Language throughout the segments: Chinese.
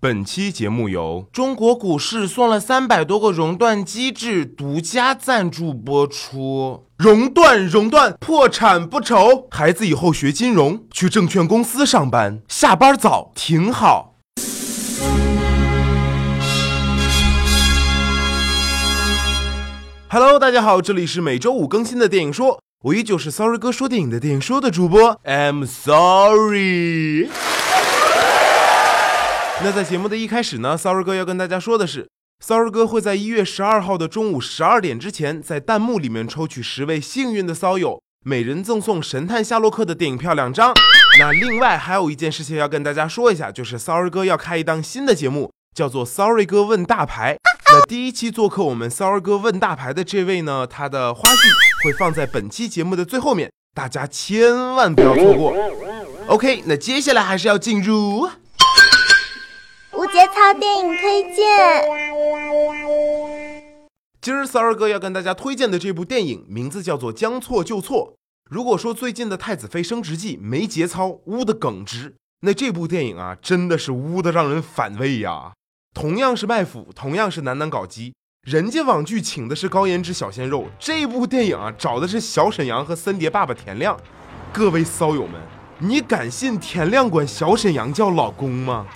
本期节目由中国股市送了三百多个熔断机制独家赞助播出。熔断，熔断，破产不愁，孩子以后学金融，去证券公司上班，下班早，挺好。Hello，大家好，这里是每周五更新的电影说，我依旧是 Sorry 哥说电影的电影说的主播，I'm sorry。那在节目的一开始呢，Sorry 哥要跟大家说的是，Sorry 哥会在一月十二号的中午十二点之前，在弹幕里面抽取十位幸运的骚友，每人赠送《神探夏洛克》的电影票两张。那另外还有一件事情要跟大家说一下，就是 Sorry 哥要开一档新的节目，叫做 Sorry 哥问大牌。那第一期做客我们 Sorry 哥问大牌的这位呢，他的花絮会放在本期节目的最后面，大家千万不要错过。OK，那接下来还是要进入。无节操电影推荐。今儿骚儿哥要跟大家推荐的这部电影名字叫做《将错就错》。如果说最近的《太子妃升职记》没节操，污的耿直，那这部电影啊，真的是污的让人反胃呀。同样是卖腐，同样是男男搞基，人家网剧请的是高颜值小鲜肉，这部电影啊，找的是小沈阳和森碟爸爸田亮。各位骚友们，你敢信田亮管小沈阳叫老公吗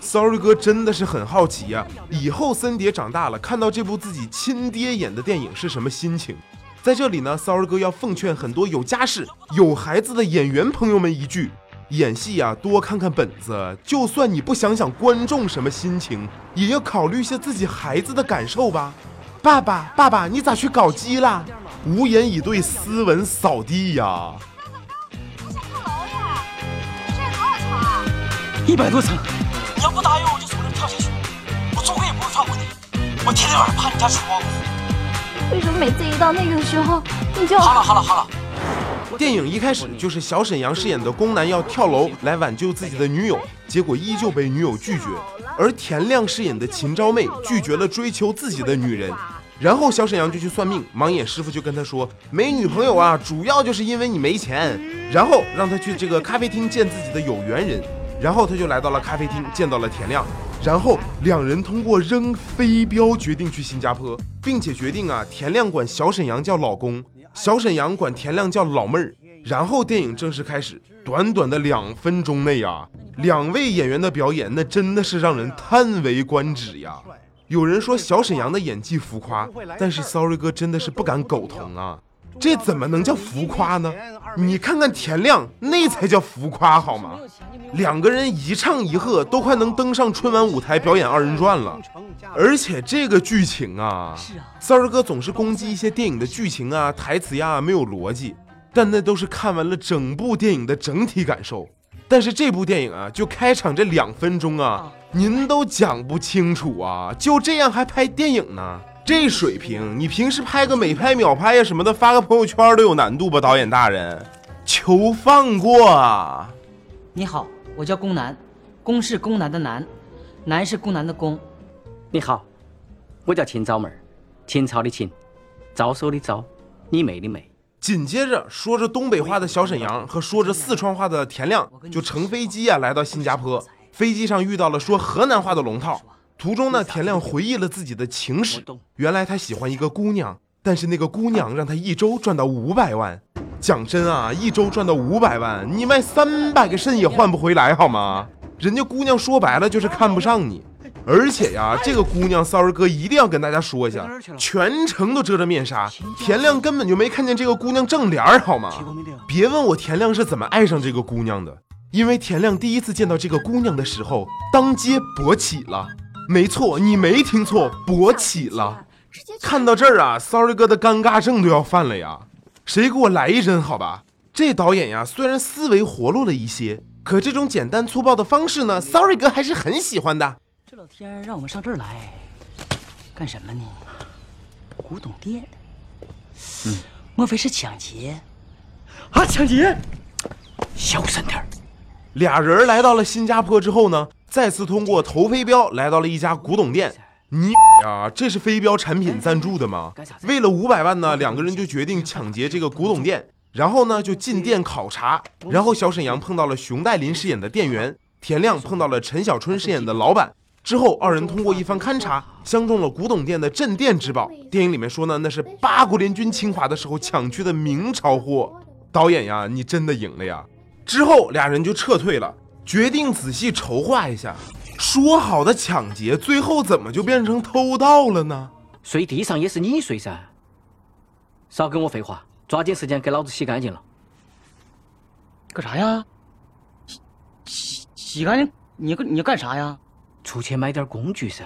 ？Sorry 哥真的是很好奇呀，以后森碟长大了看到这部自己亲爹演的电影是什么心情？在这里呢，Sorry 哥要奉劝很多有家室、有孩子的演员朋友们一句：演戏啊，多看看本子。就算你不想想观众什么心情，也要考虑一下自己孩子的感受吧。爸爸，爸爸，你咋去搞基了？无言以对，斯文扫地呀。跳楼呀！这多少层啊？一百多层。你要不答应我，就从这跳下去。我做鬼也不会放过你。我天天晚上趴你家窗户。为什么每次一到那个时候，你就……好了好了好了。电影一开始就是小沈阳饰演的宫男要跳楼来挽救自己的女友，结果依旧被女友拒绝。而田亮饰演的秦昭妹拒绝了追求自己的女人，然后小沈阳就去算命，盲眼师傅就跟他说，没女朋友啊，主要就是因为你没钱。然后让他去这个咖啡厅见自己的有缘人。然后他就来到了咖啡厅，见到了田亮，然后两人通过扔飞镖决定去新加坡，并且决定啊，田亮管小沈阳叫老公，小沈阳管田亮叫老妹儿。然后电影正式开始，短短的两分钟内啊，两位演员的表演那真的是让人叹为观止呀。有人说小沈阳的演技浮夸，但是 Sorry 哥真的是不敢苟同啊，这怎么能叫浮夸呢？你看看田亮，那才叫浮夸好吗？两个人一唱一和，都快能登上春晚舞台表演二人转了。而且这个剧情啊，三儿哥总是攻击一些电影的剧情啊、台词呀没有逻辑，但那都是看完了整部电影的整体感受。但是这部电影啊，就开场这两分钟啊，您都讲不清楚啊，就这样还拍电影呢？这水平，你平时拍个美拍、秒拍呀什么的，发个朋友圈都有难度吧？导演大人，求放过啊！你好。我叫宫南，宫是宫南的南，南是宫南的宫。你好，我叫秦昭妹儿，秦朝的秦，招手的招，你美的美。紧接着，说着东北话的小沈阳和说着四川话的田亮就乘飞机啊来到新加坡。飞机上遇到了说河南话的龙套。途中呢，田亮回忆了自己的情史。原来他喜欢一个姑娘，但是那个姑娘让他一周赚到五百万。讲真啊，一周赚到五百万，你卖三百个肾也换不回来，好吗？人家姑娘说白了就是看不上你，而且呀，这个姑娘骚儿哥一定要跟大家说一下，全程都遮着面纱，田亮根本就没看见这个姑娘正脸，好吗？别问我田亮是怎么爱上这个姑娘的，因为田亮第一次见到这个姑娘的时候，当街勃起了。没错，你没听错，勃起了。看到这儿啊，sorry 哥的尴尬症都要犯了呀。谁给我来一针？好吧，这导演呀，虽然思维活络了一些，可这种简单粗暴的方式呢，Sorry 哥还是很喜欢的。这老天让我们上这儿来干什么呢？古董店？嗯，莫非是抢劫？啊，抢劫！小声点儿俩人来到了新加坡之后呢，再次通过投飞镖来到了一家古董店。你呀，这是飞镖产品赞助的吗？为了五百万呢，两个人就决定抢劫这个古董店，然后呢就进店考察。然后小沈阳碰到了熊黛林饰演的店员，田亮碰到了陈小春饰演的老板。之后，二人通过一番勘察，相中了古董店的镇店之宝。电影里面说呢，那是八国联军侵华的时候抢去的明朝货。导演呀，你真的赢了呀！之后俩人就撤退了，决定仔细筹划一下。说好的抢劫，最后怎么就变成偷盗了呢？睡地上也是你睡噻，少跟我废话，抓紧时间给老子洗干净了。干啥呀？洗洗洗干净？你干你干啥呀？出去买点工具噻。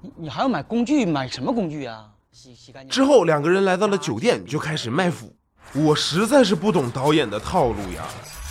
你你还要买工具？买什么工具啊？洗洗干净。之后两个人来到了酒店，就开始卖腐。我实在是不懂导演的套路呀。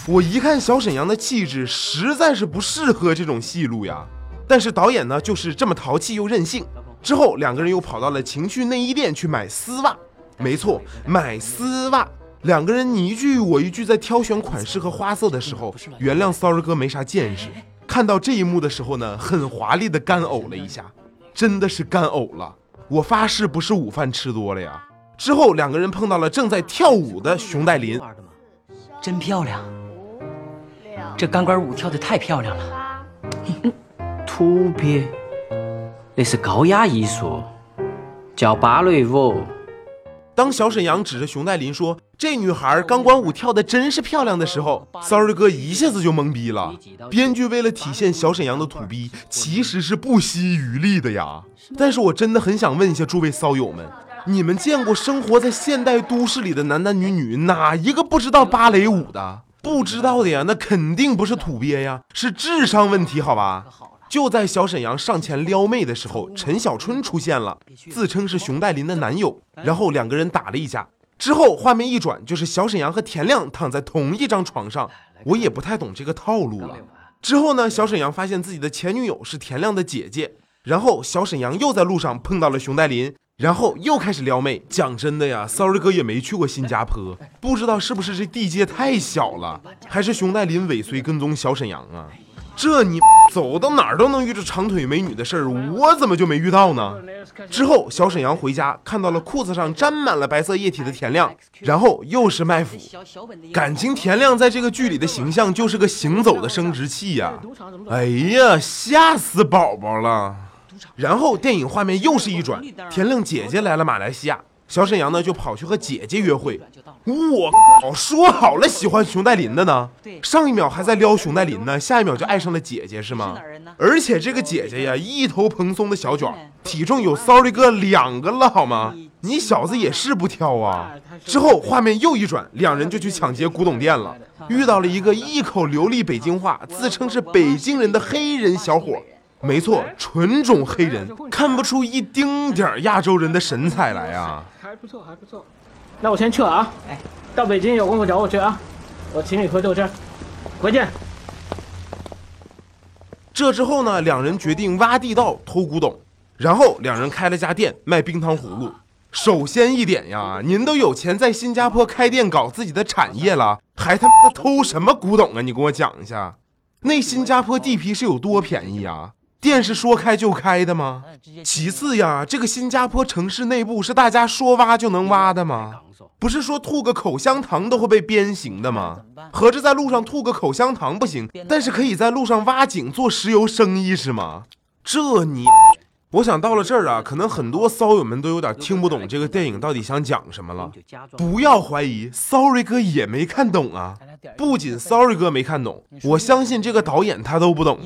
我一看小沈阳的气质，实在是不适合这种戏路呀。但是导演呢，就是这么淘气又任性。之后两个人又跑到了情趣内衣店去买丝袜。没错，买丝袜。两个人你一句我一句在挑选款式和花色的时候，原谅骚儿哥没啥见识。看到这一幕的时候呢，很华丽的干呕了一下，真的是干呕了。我发誓不是午饭吃多了呀。之后两个人碰到了正在跳舞的熊黛林，真漂亮。这钢管舞跳的太漂亮了，土鳖，那是高雅艺术，叫芭蕾舞。当小沈阳指着熊黛林说：“这女孩钢管舞跳的真是漂亮”的时候，sorry 哥一下子就懵逼了。编剧为了体现小沈阳的土逼，其实是不惜余力的呀。但是我真的很想问一下诸位骚友们，你们见过生活在现代都市里的男男女女，哪一个不知道芭蕾舞的？不知道的呀，那肯定不是土鳖呀，是智商问题，好吧？就在小沈阳上前撩妹的时候，陈小春出现了，自称是熊黛林的男友，然后两个人打了一架。之后画面一转，就是小沈阳和田亮躺在同一张床上。我也不太懂这个套路了。之后呢，小沈阳发现自己的前女友是田亮的姐姐，然后小沈阳又在路上碰到了熊黛林。然后又开始撩妹。讲真的呀，sorry 哥也没去过新加坡，不知道是不是这地界太小了，还是熊黛林尾随跟踪小沈阳啊？这你走到哪儿都能遇着长腿美女的事儿，我怎么就没遇到呢？之后小沈阳回家看到了裤子上沾满了白色液体的田亮，然后又是卖腐。感情田亮在这个剧里的形象就是个行走的生殖器呀！哎呀，吓死宝宝了！然后电影画面又是一转，田亮姐姐来了马来西亚，小沈阳呢就跑去和姐姐约会。我靠，说好了喜欢熊黛林的呢，上一秒还在撩熊黛林呢，下一秒就爱上了姐姐是吗？而且这个姐姐呀，一头蓬松的小卷，体重有 sorry 哥两个了好吗？你小子也是不挑啊！之后画面又一转，两人就去抢劫古董店了，遇到了一个一口流利北京话，自称是北京人的黑人小伙。没错，纯种黑人，看不出一丁点儿亚洲人的神采来啊！还不错，还不错。那我先撤啊！哎，到北京有功夫找我去啊！我请你喝豆汁，回见。这之后呢，两人决定挖地道偷古董，然后两人开了家店卖冰糖葫芦。首先一点呀，您都有钱在新加坡开店搞自己的产业了，还他妈偷什么古董啊？你跟我讲一下，那新加坡地皮是有多便宜啊？店是说开就开的吗？其次呀，这个新加坡城市内部是大家说挖就能挖的吗？不是说吐个口香糖都会被鞭刑的吗？合着在路上吐个口香糖不行，但是可以在路上挖井做石油生意是吗？这你。我想到了这儿啊，可能很多骚友们都有点听不懂这个电影到底想讲什么了。不要怀疑，Sorry 哥也没看懂啊。不仅 Sorry 哥没看懂，我相信这个导演他都不懂。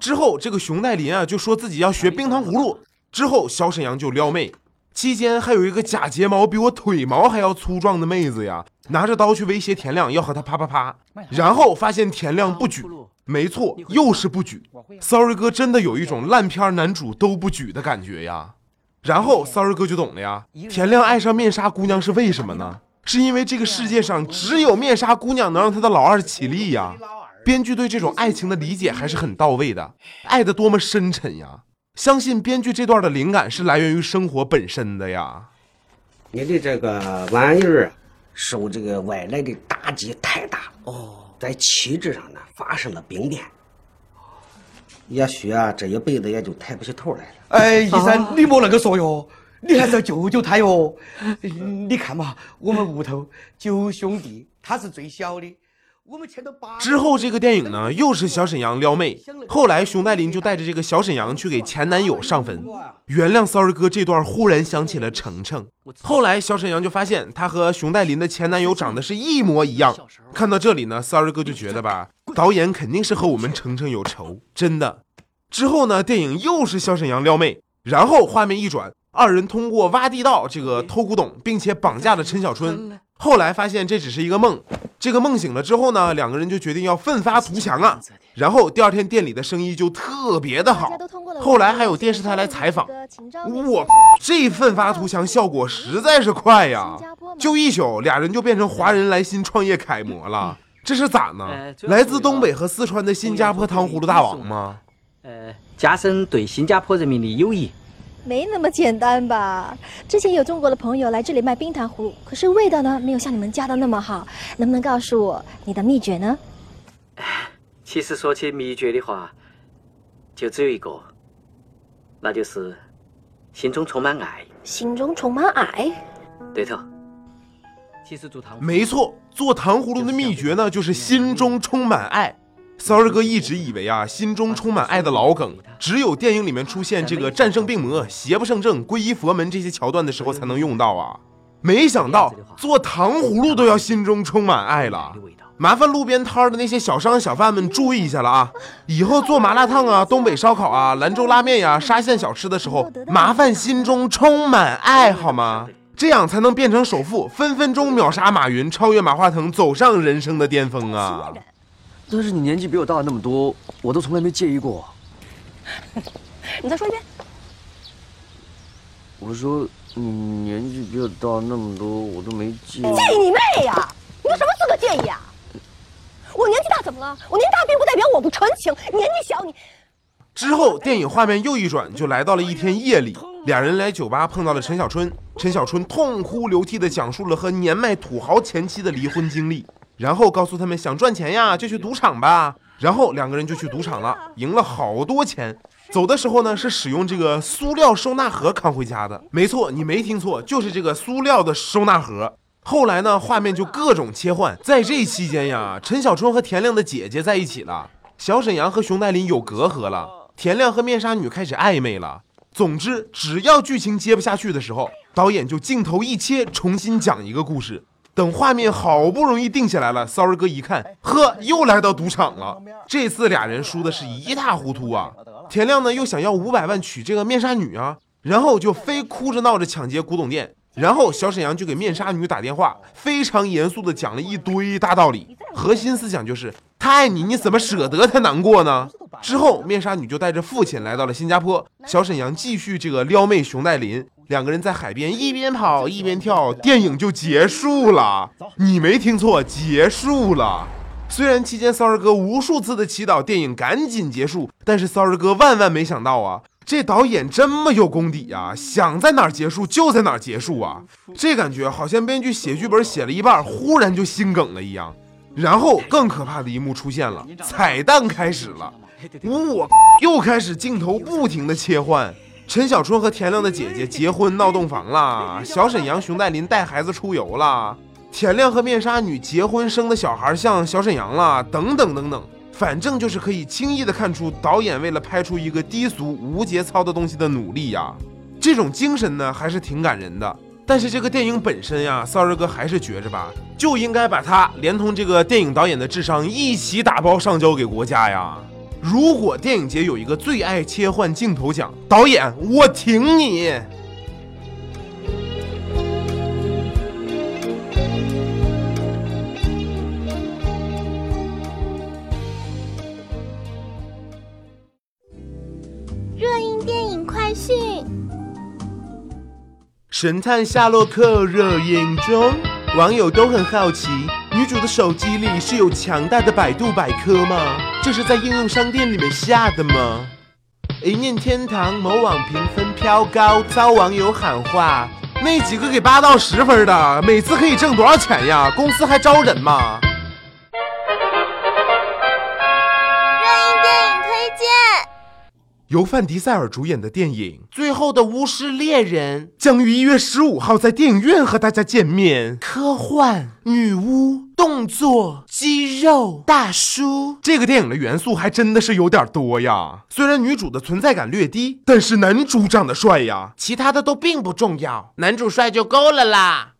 之后这个熊黛林啊就说自己要学冰糖葫芦，之后小沈阳就撩妹，期间还有一个假睫毛比我腿毛还要粗壮的妹子呀，拿着刀去威胁田亮要和他啪啪啪，然后发现田亮不举。没错，又是不举。Sorry 哥真的有一种烂片男主都不举的感觉呀。然后 Sorry 哥就懂了呀。田亮爱上面纱姑娘是为什么呢？是因为这个世界上只有面纱姑娘能让他的老二起立呀。编剧对这种爱情的理解还是很到位的，爱的多么深沉呀！相信编剧这段的灵感是来源于生活本身的呀。你的这个玩意儿受这个外来的打击太大哦。在气质上呢发生了病变，也许啊这一辈子也就抬不起头来了。哎，医生，你莫那个说哟，你还是要救救他哟。你看嘛，我们屋头九兄弟，他是最小的，我们欠的八之后这个电影呢，又是小沈阳撩妹，后来熊黛林就带着这个小沈阳去给前男友上坟，原谅骚儿哥这段忽然想起了程程。后来小沈阳就发现他和熊黛林的前男友长得是一模一样。看到这里呢，骚儿哥就觉得吧，导演肯定是和我们程程有仇，真的。之后呢，电影又是小沈阳撩妹，然后画面一转，二人通过挖地道这个偷古董，并且绑架了陈小春。后来发现这只是一个梦，这个梦醒了之后呢，两个人就决定要奋发图强啊。然后第二天店里的生意就特别的好，后来还有电视台来采访，我这奋发图强效果实在是快呀！就一宿，俩人就变成华人来新创业楷模了。这是咋呢？来自东北和四川的新加坡糖葫芦大王吗？呃，加深对新加坡人民的友谊。没那么简单吧？之前有中国的朋友来这里卖冰糖葫芦，可是味道呢没有像你们家的那么好。能不能告诉我你的秘诀呢？其实说起秘诀的话，就只有一个，那就是心中充满爱。心中充满爱？对头。其实做糖，没错，做糖葫芦的秘诀呢，就是心中充满爱。骚儿哥一直以为啊，心中充满爱的老梗，只有电影里面出现这个战胜病魔、邪不胜正、皈依佛门这些桥段的时候才能用到啊。没想到做糖葫芦都要心中充满爱了，麻烦路边摊的那些小商小贩们注意一下了啊！以后做麻辣烫啊、东北烧烤啊、兰州拉面呀、沙县小吃的时候，麻烦心中充满爱好吗？这样才能变成首富，分分钟秒杀马云，超越马化腾，走上人生的巅峰啊！但是你年纪比我大那么多，我都从来没介意过。你再说一遍。我说你年纪比我大那么多，我都没介意。介意你妹呀！你有什么资格介意啊？我年纪大怎么了？我年纪大并不代表我不纯情。年纪小你。之后电影画面又一转，就来到了一天夜里，俩人来酒吧碰到了陈小春。陈小春痛哭流涕地讲述了和年迈土豪前妻的离婚经历。然后告诉他们，想赚钱呀，就去赌场吧。然后两个人就去赌场了，赢了好多钱。走的时候呢，是使用这个塑料收纳盒扛回家的。没错，你没听错，就是这个塑料的收纳盒。后来呢，画面就各种切换。在这期间呀，陈小春和田亮的姐姐在一起了，小沈阳和熊黛林有隔阂了，田亮和面纱女开始暧昧了。总之，只要剧情接不下去的时候，导演就镜头一切，重新讲一个故事。等画面好不容易定下来了，骚儿哥一看，呵，又来到赌场了。这次俩人输的是一塌糊涂啊！田亮呢又想要五百万娶这个面纱女啊，然后就非哭着闹着抢劫古董店。然后小沈阳就给面纱女打电话，非常严肃的讲了一堆大道理，核心思想就是他爱你，你怎么舍得他难过呢？之后面纱女就带着父亲来到了新加坡，小沈阳继续这个撩妹熊黛林。两个人在海边一边跑一边跳，电影就结束了。你没听错，结束了。虽然期间骚儿哥无数次的祈祷电影赶紧结束，但是骚儿哥万万没想到啊，这导演这么有功底啊，想在哪儿结束就在哪儿结束啊。这感觉好像编剧写剧本写了一半，忽然就心梗了一样。然后更可怕的一幕出现了，彩蛋开始了，我又开始镜头不停的切换。陈小春和田亮的姐姐结婚闹洞房了，小沈阳、熊黛林带孩子出游了，田亮和面纱女结婚生的小孩像小沈阳了，等等等等，反正就是可以轻易的看出导演为了拍出一个低俗无节操的东西的努力呀。这种精神呢还是挺感人的。但是这个电影本身呀，骚儿哥还是觉着吧，就应该把它连同这个电影导演的智商一起打包上交给国家呀。如果电影节有一个最爱切换镜头奖，导演我挺你。热映电影快讯：神探夏洛克热映中，网友都很好奇。女主的手机里是有强大的百度百科吗？这是在应用商店里面下的吗？一念天堂某网评分飘高，遭网友喊话：那几个给八到十分的，每次可以挣多少钱呀？公司还招人吗？由范迪塞尔主演的电影《最后的巫师猎人》将于一月十五号在电影院和大家见面。科幻、女巫、动作、肌肉、大叔，这个电影的元素还真的是有点多呀。虽然女主的存在感略低，但是男主长得帅呀，其他的都并不重要，男主帅就够了啦。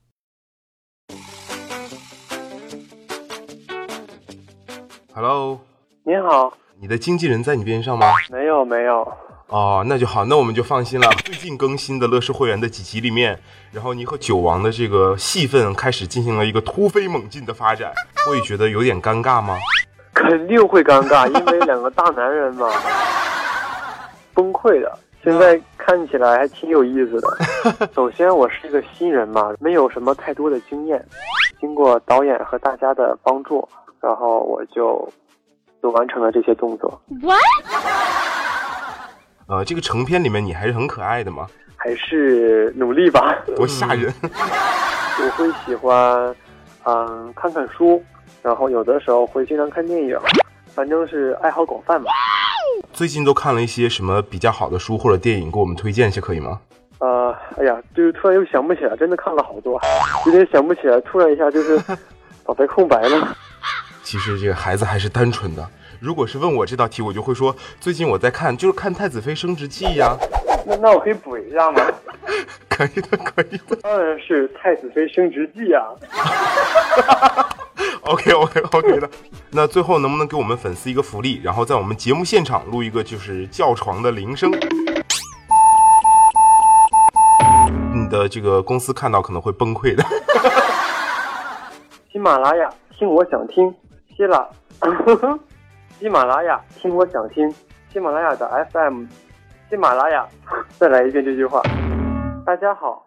Hello，您好，你的经纪人在你边上吗？没有没有。哦，那就好，那我们就放心了。最近更新的乐视会员的几集里面，然后你和九王的这个戏份开始进行了一个突飞猛进的发展，会觉得有点尴尬吗？肯定会尴尬，因为两个大男人嘛，崩溃的。现在看起来还挺有意思的。首先，我是一个新人嘛，没有什么太多的经验。经过导演和大家的帮助，然后我就就完成了这些动作。What？呃，这个成片里面你还是很可爱的嘛，还是努力吧。多吓人！我会喜欢，嗯，看看书，然后有的时候会经常看电影，反正是爱好广泛嘛。最近都看了一些什么比较好的书或者电影，给我们推荐一下可以吗？呃，哎呀，就是突然又想不起来，真的看了好多，有点想不起来，突然一下就是 脑袋空白了。其实这个孩子还是单纯的。如果是问我这道题，我就会说最近我在看，就是看《太子妃升职记》呀。那那我可以补一下吗？可以的，可以的。当然是《太子妃升职记》啊。OK OK OK 的。那最后能不能给我们粉丝一个福利，然后在我们节目现场录一个就是叫床的铃声？你的这个公司看到可能会崩溃的。喜马拉雅听我想听，希腊，喜马拉雅听我想听，喜马拉雅的 FM，喜马拉雅，再来一遍这句话。大家好，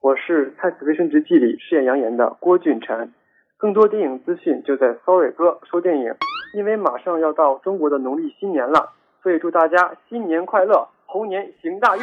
我是《太子妃升职记》里饰演杨言的郭俊辰。更多电影资讯就在 Sorry 哥说电影，因为马上要到中国的农历新年了，所以祝大家新年快乐，猴年行大运。